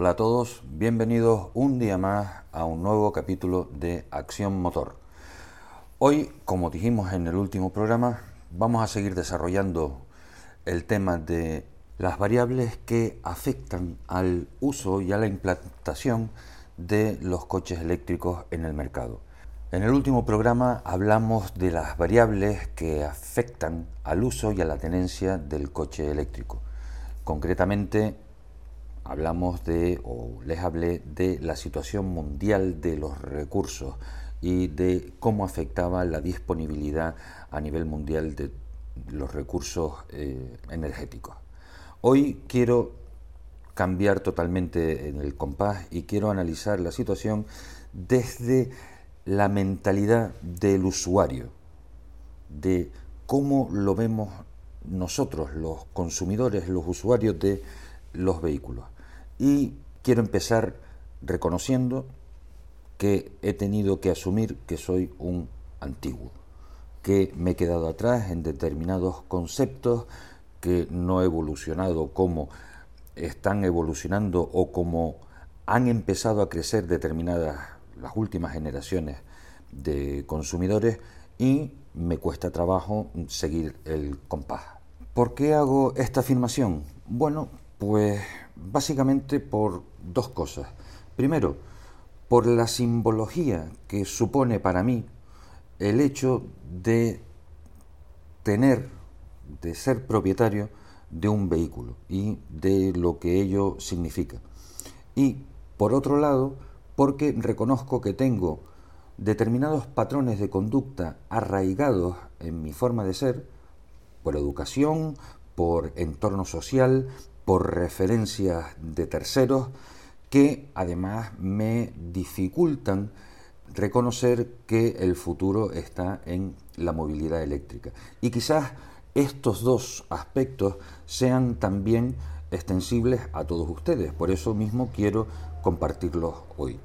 Hola a todos, bienvenidos un día más a un nuevo capítulo de Acción Motor. Hoy, como dijimos en el último programa, vamos a seguir desarrollando el tema de las variables que afectan al uso y a la implantación de los coches eléctricos en el mercado. En el último programa hablamos de las variables que afectan al uso y a la tenencia del coche eléctrico. Concretamente, hablamos de, o les hablé de la situación mundial de los recursos y de cómo afectaba la disponibilidad a nivel mundial de los recursos eh, energéticos. Hoy quiero cambiar totalmente en el compás y quiero analizar la situación desde la mentalidad del usuario, de cómo lo vemos nosotros, los consumidores, los usuarios de los vehículos. Y quiero empezar reconociendo que he tenido que asumir que soy un antiguo, que me he quedado atrás en determinados conceptos, que no he evolucionado como están evolucionando o como han empezado a crecer determinadas las últimas generaciones de consumidores y me cuesta trabajo seguir el compás. ¿Por qué hago esta afirmación? Bueno, pues básicamente por dos cosas. Primero, por la simbología que supone para mí el hecho de tener, de ser propietario de un vehículo y de lo que ello significa. Y por otro lado, porque reconozco que tengo determinados patrones de conducta arraigados en mi forma de ser, por educación, por entorno social, por referencias de terceros, que además me dificultan reconocer que el futuro está en la movilidad eléctrica. Y quizás estos dos aspectos sean también extensibles a todos ustedes. Por eso mismo quiero compartirlos hoy.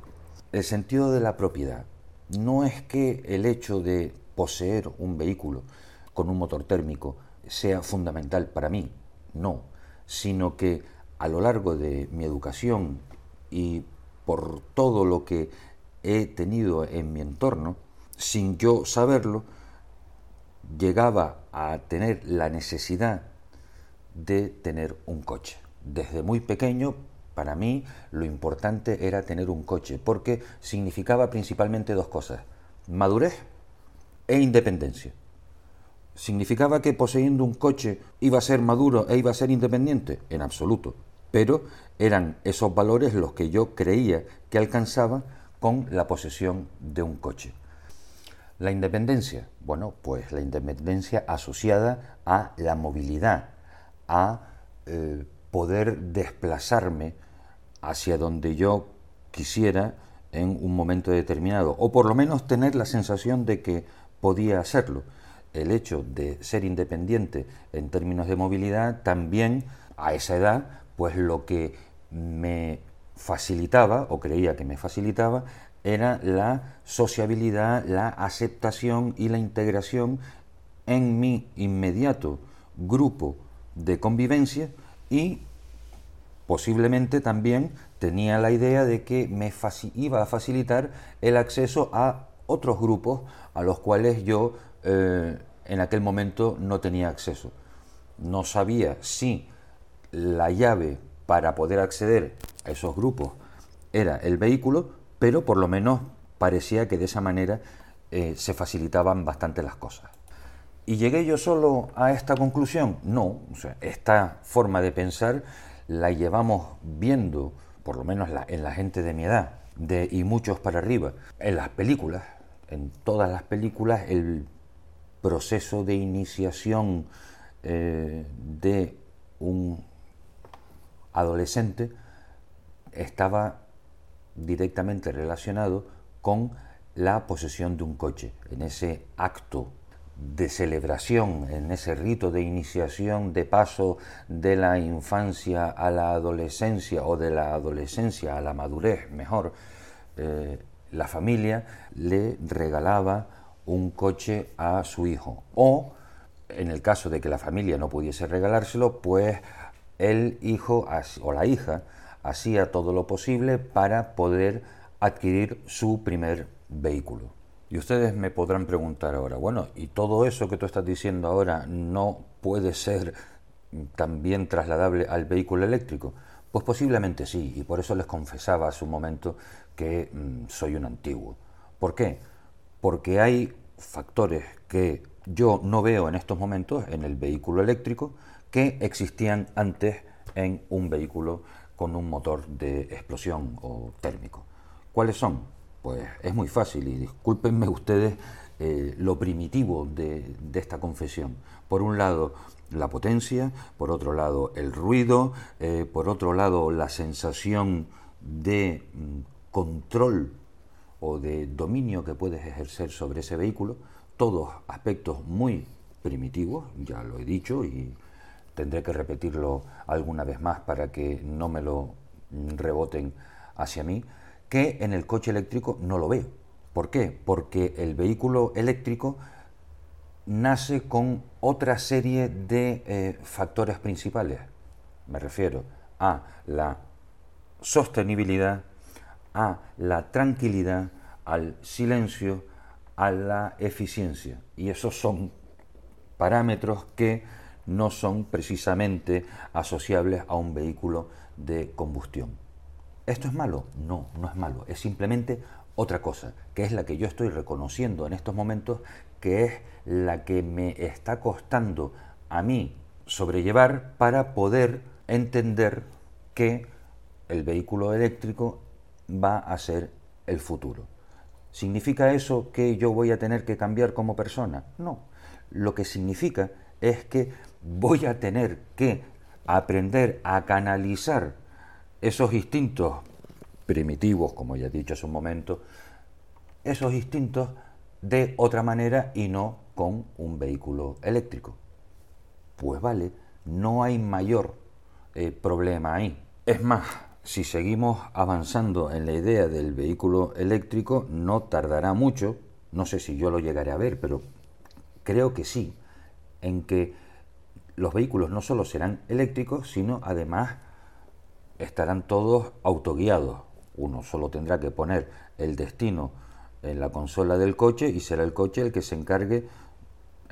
El sentido de la propiedad no es que el hecho de poseer un vehículo con un motor térmico sea fundamental para mí, no, sino que a lo largo de mi educación y por todo lo que he tenido en mi entorno, sin yo saberlo, llegaba a tener la necesidad de tener un coche. Desde muy pequeño para mí lo importante era tener un coche, porque significaba principalmente dos cosas, madurez e independencia. ¿Significaba que poseyendo un coche iba a ser maduro e iba a ser independiente? En absoluto. Pero eran esos valores los que yo creía que alcanzaba con la posesión de un coche. La independencia, bueno, pues la independencia asociada a la movilidad, a eh, poder desplazarme hacia donde yo quisiera en un momento determinado, o por lo menos tener la sensación de que podía hacerlo. El hecho de ser independiente en términos de movilidad también a esa edad, pues lo que me facilitaba, o creía que me facilitaba, era la sociabilidad, la aceptación y la integración en mi inmediato grupo de convivencia y posiblemente también tenía la idea de que me iba a facilitar el acceso a otros grupos a los cuales yo eh, en aquel momento no tenía acceso. No sabía si la llave para poder acceder a esos grupos era el vehículo, pero por lo menos parecía que de esa manera eh, se facilitaban bastante las cosas. ¿Y llegué yo solo a esta conclusión? No, esta forma de pensar la llevamos viendo, por lo menos en la gente de mi edad, y muchos para arriba, en las películas, en todas las películas, el proceso de iniciación eh, de un adolescente estaba directamente relacionado con la posesión de un coche, en ese acto de celebración, en ese rito de iniciación, de paso de la infancia a la adolescencia o de la adolescencia a la madurez, mejor, eh, la familia le regalaba un coche a su hijo. O, en el caso de que la familia no pudiese regalárselo, pues el hijo o la hija hacía todo lo posible para poder adquirir su primer vehículo. Y ustedes me podrán preguntar ahora, bueno, ¿y todo eso que tú estás diciendo ahora no puede ser también trasladable al vehículo eléctrico? Pues posiblemente sí, y por eso les confesaba hace un momento que mm, soy un antiguo. ¿Por qué? Porque hay factores que yo no veo en estos momentos en el vehículo eléctrico que existían antes en un vehículo con un motor de explosión o térmico. ¿Cuáles son? Pues es muy fácil y discúlpenme ustedes eh, lo primitivo de, esta confesión. Por un lado, la potencia, por otro lado, el ruido, eh, por otro lado, la sensación de mm, control o de dominio que puedes ejercer sobre ese vehículo, todos aspectos muy primitivos, ya lo he dicho y tendré que repetirlo alguna vez más para que no me lo reboten hacia mí, que en el coche eléctrico no lo veo. ¿Por qué? Porque el vehículo eléctrico nace con otra serie de eh, factores principales. Me refiero a la sostenibilidad, a la tranquilidad, al silencio, a la eficiencia. Y esos son parámetros que no son precisamente asociables a un vehículo de combustión. ¿Esto es malo? No, no es malo. Es simplemente otra cosa, que es la que yo estoy reconociendo en estos momentos, que es la que me está costando a mí sobrellevar para poder entender que el vehículo eléctrico va a ser el futuro. ¿Significa eso que yo voy a tener que cambiar como persona? No. Lo que significa es que voy a tener que aprender a canalizar esos instintos primitivos, como ya he dicho hace un momento, esos instintos de otra manera y no con un vehículo eléctrico. Pues vale, no hay mayor eh, problema ahí. Es más, si seguimos avanzando en la idea del vehículo eléctrico, no tardará mucho, no sé si yo lo llegaré a ver, pero creo que sí, en que los vehículos no solo serán eléctricos, sino además estarán todos autoguiados. Uno solo tendrá que poner el destino en la consola del coche y será el coche el que se encargue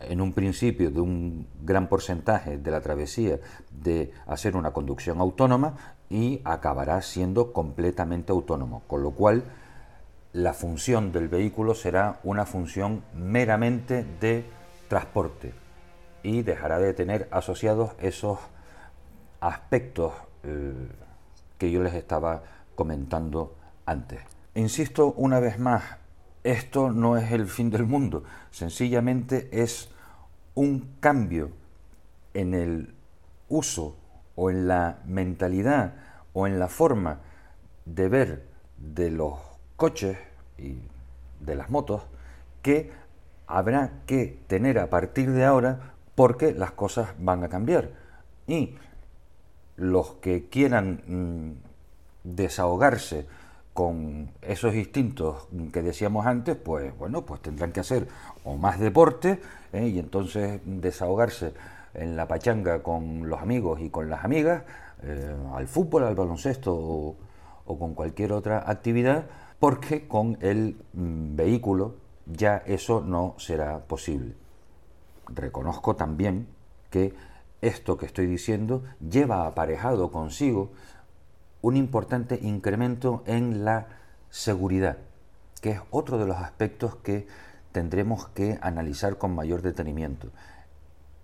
en un principio de un gran porcentaje de la travesía de hacer una conducción autónoma y acabará siendo completamente autónomo, con lo cual la función del vehículo será una función meramente de transporte y dejará de tener asociados esos aspectos eh, que yo les estaba comentando antes. Insisto una vez más, esto no es el fin del mundo, sencillamente es un cambio en el uso o en la mentalidad o en la forma de ver de los coches y de las motos que habrá que tener a partir de ahora porque las cosas van a cambiar. Y los que quieran mm, desahogarse con esos instintos que decíamos antes, pues bueno, pues tendrán que hacer o más deporte ¿eh? y entonces desahogarse en la pachanga con los amigos y con las amigas, eh, al fútbol, al baloncesto o, con cualquier otra actividad, porque con el mm, vehículo ya eso no será posible. Reconozco también que esto que estoy diciendo lleva aparejado consigo un importante incremento en la seguridad, que es otro de los aspectos que tendremos que analizar con mayor detenimiento.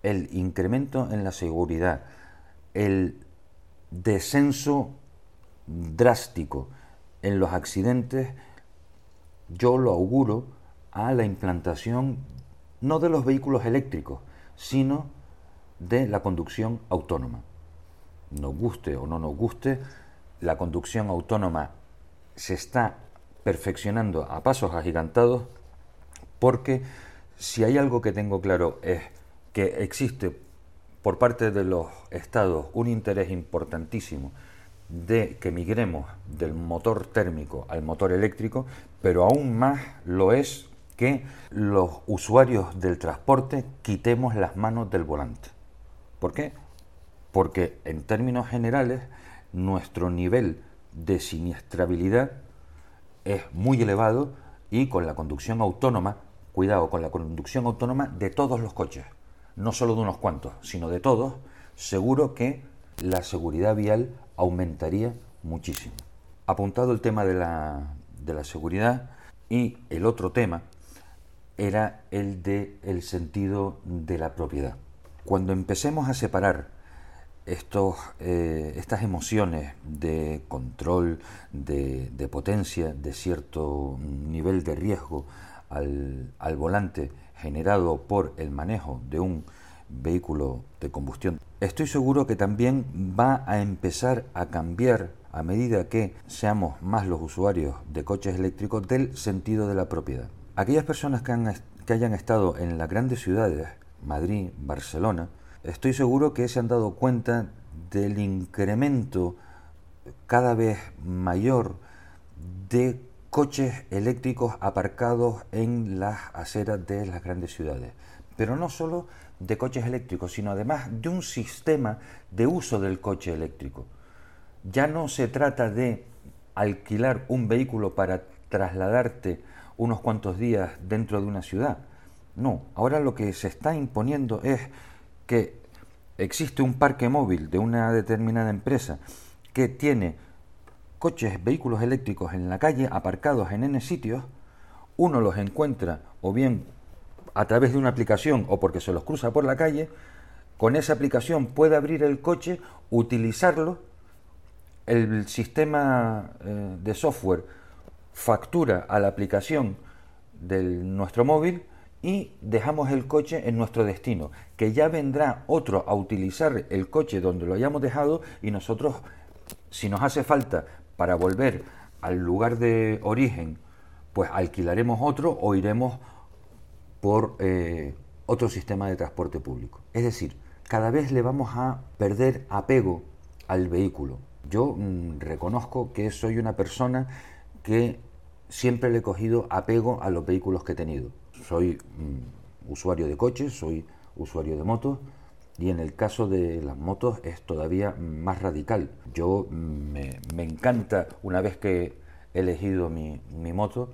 El incremento en la seguridad, el descenso drástico en los accidentes, yo lo auguro a la implantación no de los vehículos eléctricos, sino de la conducción autónoma. Nos guste o no nos guste, la conducción autónoma se está perfeccionando a pasos agigantados porque si hay algo que tengo claro es que existe por parte de los estados un interés importantísimo de que migremos del motor térmico al motor eléctrico, pero aún más lo es que los usuarios del transporte quitemos las manos del volante. ¿Por qué? Porque en términos generales nuestro nivel de siniestrabilidad es muy elevado y con la conducción autónoma, cuidado, con la conducción autónoma de todos los coches, no solo de unos cuantos, sino de todos, seguro que la seguridad vial aumentaría muchísimo. Apuntado el tema de la, de la seguridad y el otro tema era el de el sentido de la propiedad. Cuando empecemos a separar estos, eh, estas emociones de control, de, de, potencia, de cierto nivel de riesgo al, al volante generado por el manejo de un vehículo de combustión, estoy seguro que también va a empezar a cambiar a medida que seamos más los usuarios de coches eléctricos del sentido de la propiedad. Aquellas personas que, han, que hayan estado en las grandes ciudades, Madrid, Barcelona, estoy seguro que se han dado cuenta del incremento cada vez mayor de coches eléctricos aparcados en las aceras de las grandes ciudades. Pero no solo de coches eléctricos, sino además de un sistema de uso del coche eléctrico. Ya no se trata de alquilar un vehículo para trasladarte unos cuantos días dentro de una ciudad. No, ahora lo que se está imponiendo es que existe un parque móvil de una determinada empresa que tiene coches, vehículos eléctricos en la calle aparcados en N sitios, uno los encuentra o bien a través de una aplicación o porque se los cruza por la calle, con esa aplicación puede abrir el coche, utilizarlo, el sistema eh, de software factura a la aplicación de nuestro móvil y dejamos el coche en nuestro destino, que ya vendrá otro a utilizar el coche donde lo hayamos dejado y nosotros, si nos hace falta para volver al lugar de origen, pues alquilaremos otro o iremos por eh, otro sistema de transporte público. Es decir, cada vez le vamos a perder apego al vehículo. Yo mm, reconozco que soy una persona que siempre le he cogido apego a los vehículos que he tenido. Soy usuario de coches, soy usuario de motos y en el caso de las motos es todavía más radical. Yo mm, me, encanta, una vez que he elegido mi, mi moto,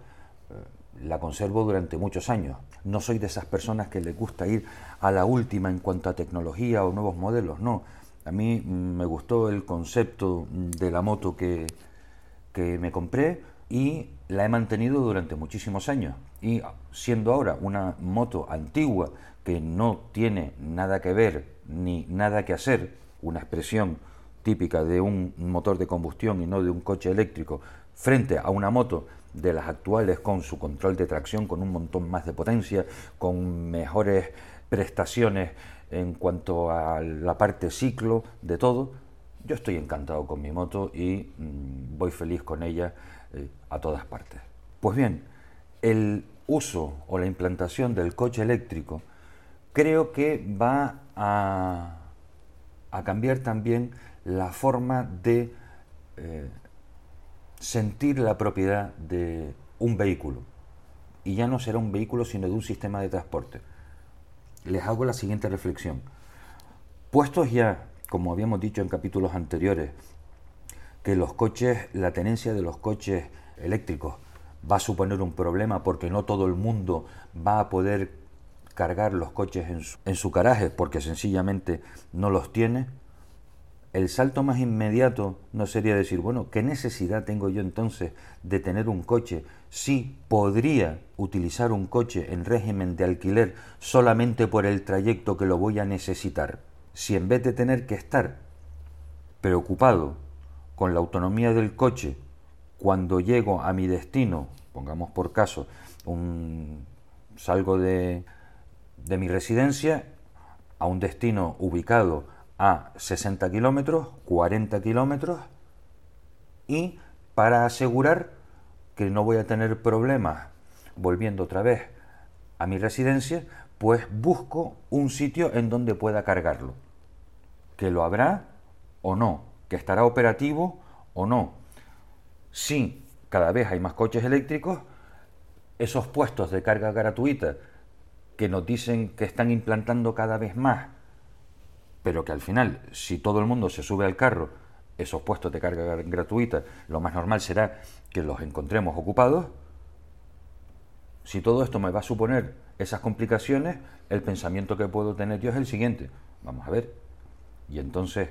eh, la conservo durante muchos años. No soy de esas personas que les gusta ir a la última en cuanto a tecnología o nuevos modelos, no. A mí mm, me gustó el concepto de la moto que, que me compré y la he mantenido durante muchísimos años. Y siendo ahora una moto antigua que no tiene nada que ver ni nada que hacer, una expresión típica de un motor de combustión y no de un coche eléctrico, frente a una moto de las actuales con su control de tracción, con un montón más de potencia, con mejores prestaciones en cuanto a la parte ciclo, de todo. Yo estoy encantado con mi moto y mm, voy feliz con ella eh, a todas partes. Pues bien, el uso o la implantación del coche eléctrico creo que va a, cambiar también la forma de eh, sentir la propiedad de un vehículo. Y ya no será un vehículo, sino de un sistema de transporte. Les hago la siguiente reflexión. Puestos ya, como habíamos dicho en capítulos anteriores, que los coches, la tenencia de los coches eléctricos va a suponer un problema porque no todo el mundo va a poder cargar los coches en su, en su garaje porque sencillamente no los tiene, el salto más inmediato no sería decir, bueno, ¿qué necesidad tengo yo entonces de tener un coche si podría utilizar un coche en régimen de alquiler solamente por el trayecto que lo voy a necesitar? Si en vez de tener que estar preocupado con la autonomía del coche cuando llego a mi destino, pongamos por caso, un, salgo de, de mi residencia a un destino ubicado a 60 kilómetros, 40 kilómetros y para asegurar que no voy a tener problemas volviendo otra vez a mi residencia, pues busco un sitio en donde pueda cargarlo. Que lo habrá o no, que estará operativo o no. Si cada vez hay más coches eléctricos, esos puestos de carga gratuita que nos dicen que están implantando cada vez más pero que al final, si todo el mundo se sube al carro esos puestos de carga gratuita, lo más normal será que los encontremos ocupados. Si todo esto me va a suponer esas complicaciones, el pensamiento que puedo tener yo es el siguiente. Vamos a ver. Y entonces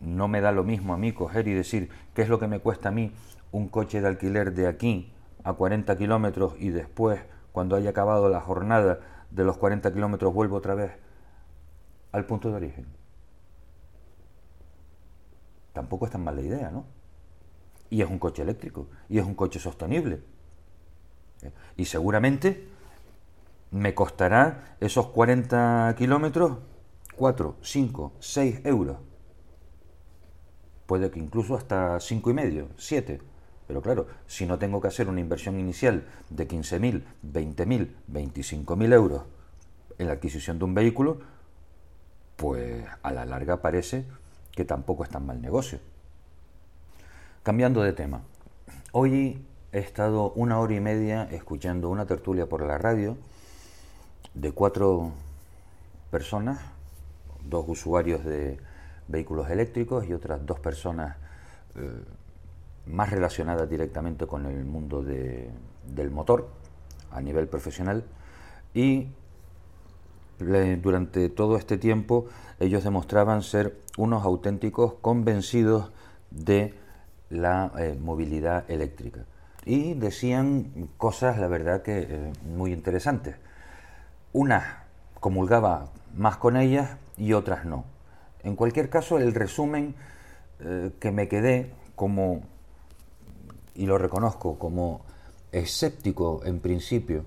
no me da lo mismo a mí coger y decir qué es lo que me cuesta a mí un coche de alquiler de aquí a 40 kilómetros y después, cuando haya acabado la jornada de los 40 kilómetros, vuelvo otra vez al punto de origen. Tampoco es tan mala idea, ¿no? Y es un coche eléctrico, y es un coche sostenible. Y seguramente me costará esos 40 kilómetros 4, 5, 6 euros. Puede que incluso hasta 5 y medio, 7. Pero claro, si no tengo que hacer una inversión inicial de 15.000, 20.000, 25.000 euros en la adquisición de un vehículo, pues a la larga parece que tampoco es tan mal negocio. Cambiando de tema, hoy he estado una hora y media escuchando una tertulia por la radio de cuatro personas, dos usuarios de vehículos eléctricos y otras dos personas eh, más relacionadas directamente con el mundo del motor a nivel profesional y durante todo este tiempo ellos demostraban ser unos auténticos convencidos de la eh, movilidad eléctrica. Y decían cosas, la verdad, que eh, muy interesantes. Unas comulgaba más con ellas y otras no. En cualquier caso, el resumen eh, que me quedé como, y lo reconozco, como escéptico en principio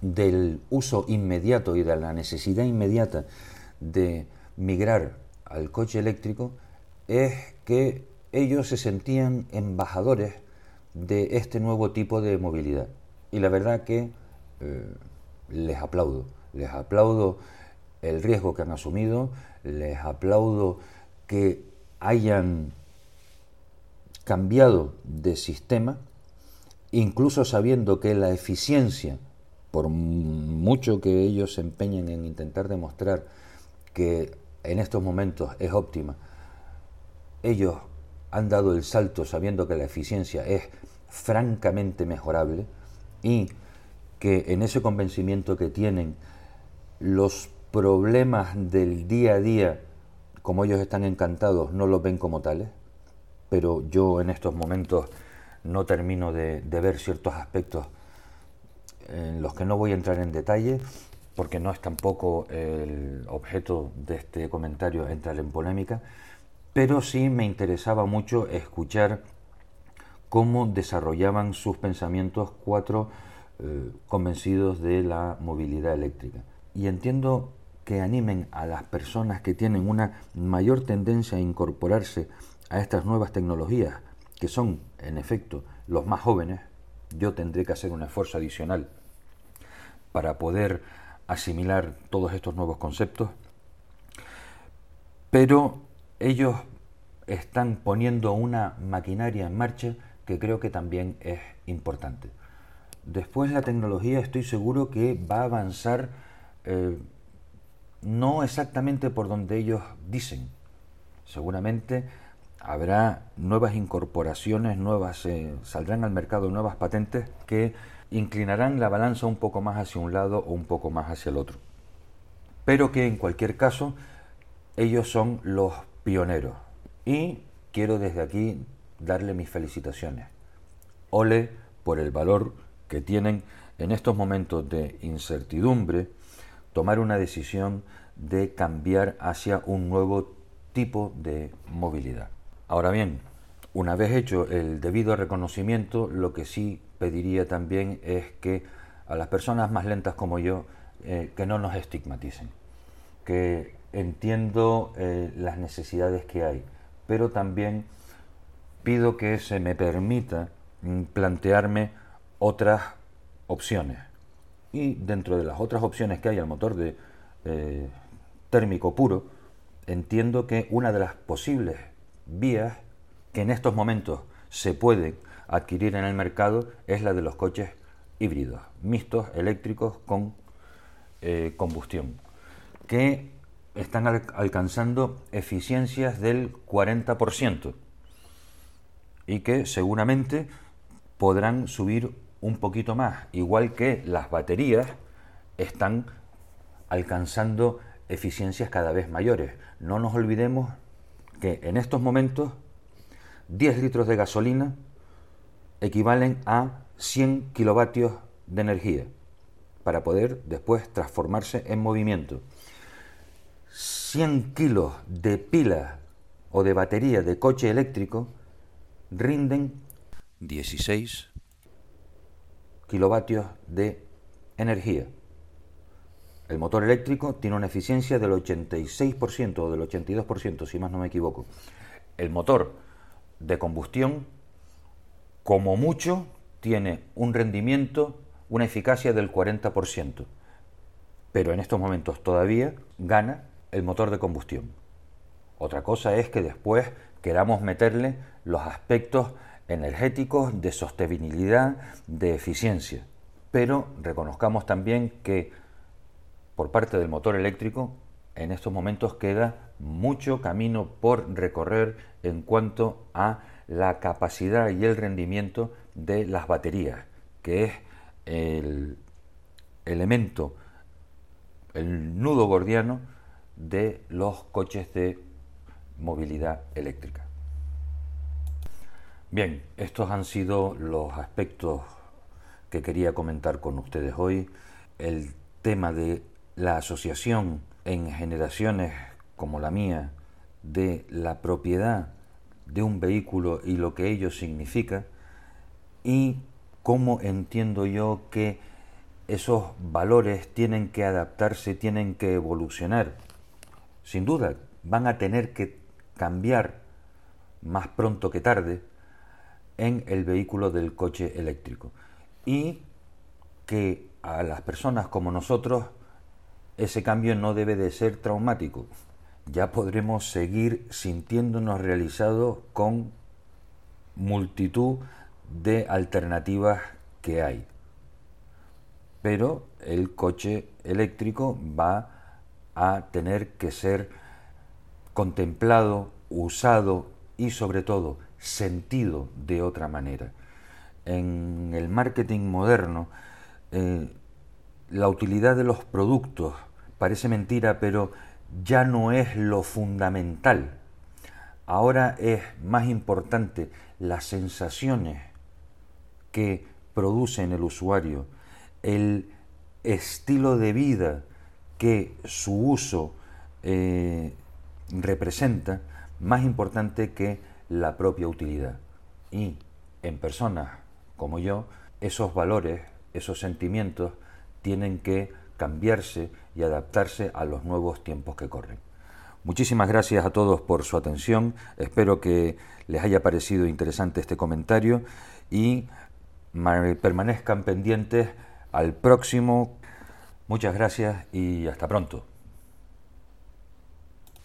del uso inmediato y de la necesidad inmediata de migrar al coche eléctrico es que ellos se sentían embajadores de este nuevo tipo de movilidad. Y la verdad que eh, les aplaudo, les aplaudo el riesgo que han asumido, les aplaudo que hayan cambiado de sistema, incluso sabiendo que la eficiencia por mucho que ellos se empeñen en intentar demostrar que en estos momentos es óptima, ellos han dado el salto sabiendo que la eficiencia es francamente mejorable y que en ese convencimiento que tienen los problemas del día a día, como ellos están encantados, no los ven como tales, pero yo en estos momentos no termino de, ver ciertos aspectos en los que no voy a entrar en detalle, porque no es tampoco el objeto de este comentario entrar en polémica, pero sí me interesaba mucho escuchar cómo desarrollaban sus pensamientos cuatro eh, convencidos de la movilidad eléctrica. Y entiendo que animen a las personas que tienen una mayor tendencia a incorporarse a estas nuevas tecnologías, que son, en efecto, los más jóvenes, yo tendré que hacer un esfuerzo adicional para poder asimilar todos estos nuevos conceptos, pero ellos están poniendo una maquinaria en marcha que creo que también es importante. Después la tecnología estoy seguro que va a avanzar eh, no exactamente por donde ellos dicen. Seguramente habrá nuevas incorporaciones, nuevas, eh, saldrán al mercado nuevas patentes que inclinarán la balanza un poco más hacia un lado o un poco más hacia el otro. Pero que en cualquier caso ellos son los pioneros. Y quiero desde aquí darle mis felicitaciones. Ole por el valor que tienen en estos momentos de incertidumbre tomar una decisión de cambiar hacia un nuevo tipo de movilidad. Ahora bien, una vez hecho el debido reconocimiento, lo que sí pediría también es que a las personas más lentas como yo, eh, que no nos estigmaticen, que entiendo eh, las necesidades que hay, pero también pido que se me permita mm, plantearme otras opciones. Y dentro de las otras opciones que hay al motor de eh, térmico puro, entiendo que una de las posibles vías que en estos momentos se puede adquirir en el mercado es la de los coches híbridos, mixtos, eléctricos con eh, combustión, que están alcanzando eficiencias del 40% y que seguramente podrán subir un poquito más, igual que las baterías están alcanzando eficiencias cada vez mayores. No nos olvidemos que en estos momentos 10 litros de gasolina equivalen a 100 kilovatios de energía para poder después transformarse en movimiento. 100 kilos de pila o de batería de coche eléctrico rinden 16 kilovatios de energía. El motor eléctrico tiene una eficiencia del 86% o del 82%, si más no me equivoco. El motor de combustión, como mucho, tiene un rendimiento, una eficacia del 40%. Pero en estos momentos todavía gana el motor de combustión. Otra cosa es que después queramos meterle los aspectos energéticos, de sostenibilidad, de eficiencia. Pero reconozcamos también que por parte del motor eléctrico en estos momentos queda mucho camino por recorrer en cuanto a la capacidad y el rendimiento de las baterías, que es el elemento, el nudo gordiano de los coches de movilidad eléctrica. Bien, estos han sido los aspectos que quería comentar con ustedes hoy. El tema de la asociación en generaciones como la mía de la propiedad de un vehículo y lo que ello significa y cómo entiendo yo que esos valores tienen que adaptarse, tienen que evolucionar. Sin duda, van a tener que cambiar más pronto que tarde en el vehículo del coche eléctrico. Y que a las personas como nosotros ese cambio no debe de ser traumático. Ya podremos seguir sintiéndonos realizados con multitud de alternativas que hay. Pero el coche eléctrico va a tener que ser contemplado, usado y sobre todo sentido de otra manera. En el marketing moderno, eh, la utilidad de los productos parece mentira, pero ya no es lo fundamental. Ahora es más importante las sensaciones que produce en el usuario, el estilo de vida que su uso eh, representa, más importante que la propia utilidad. Y en personas como yo, esos valores, esos sentimientos, tienen que cambiarse y adaptarse a los nuevos tiempos que corren. Muchísimas gracias a todos por su atención, espero que les haya parecido interesante este comentario y permanezcan pendientes al próximo. Muchas gracias y hasta pronto.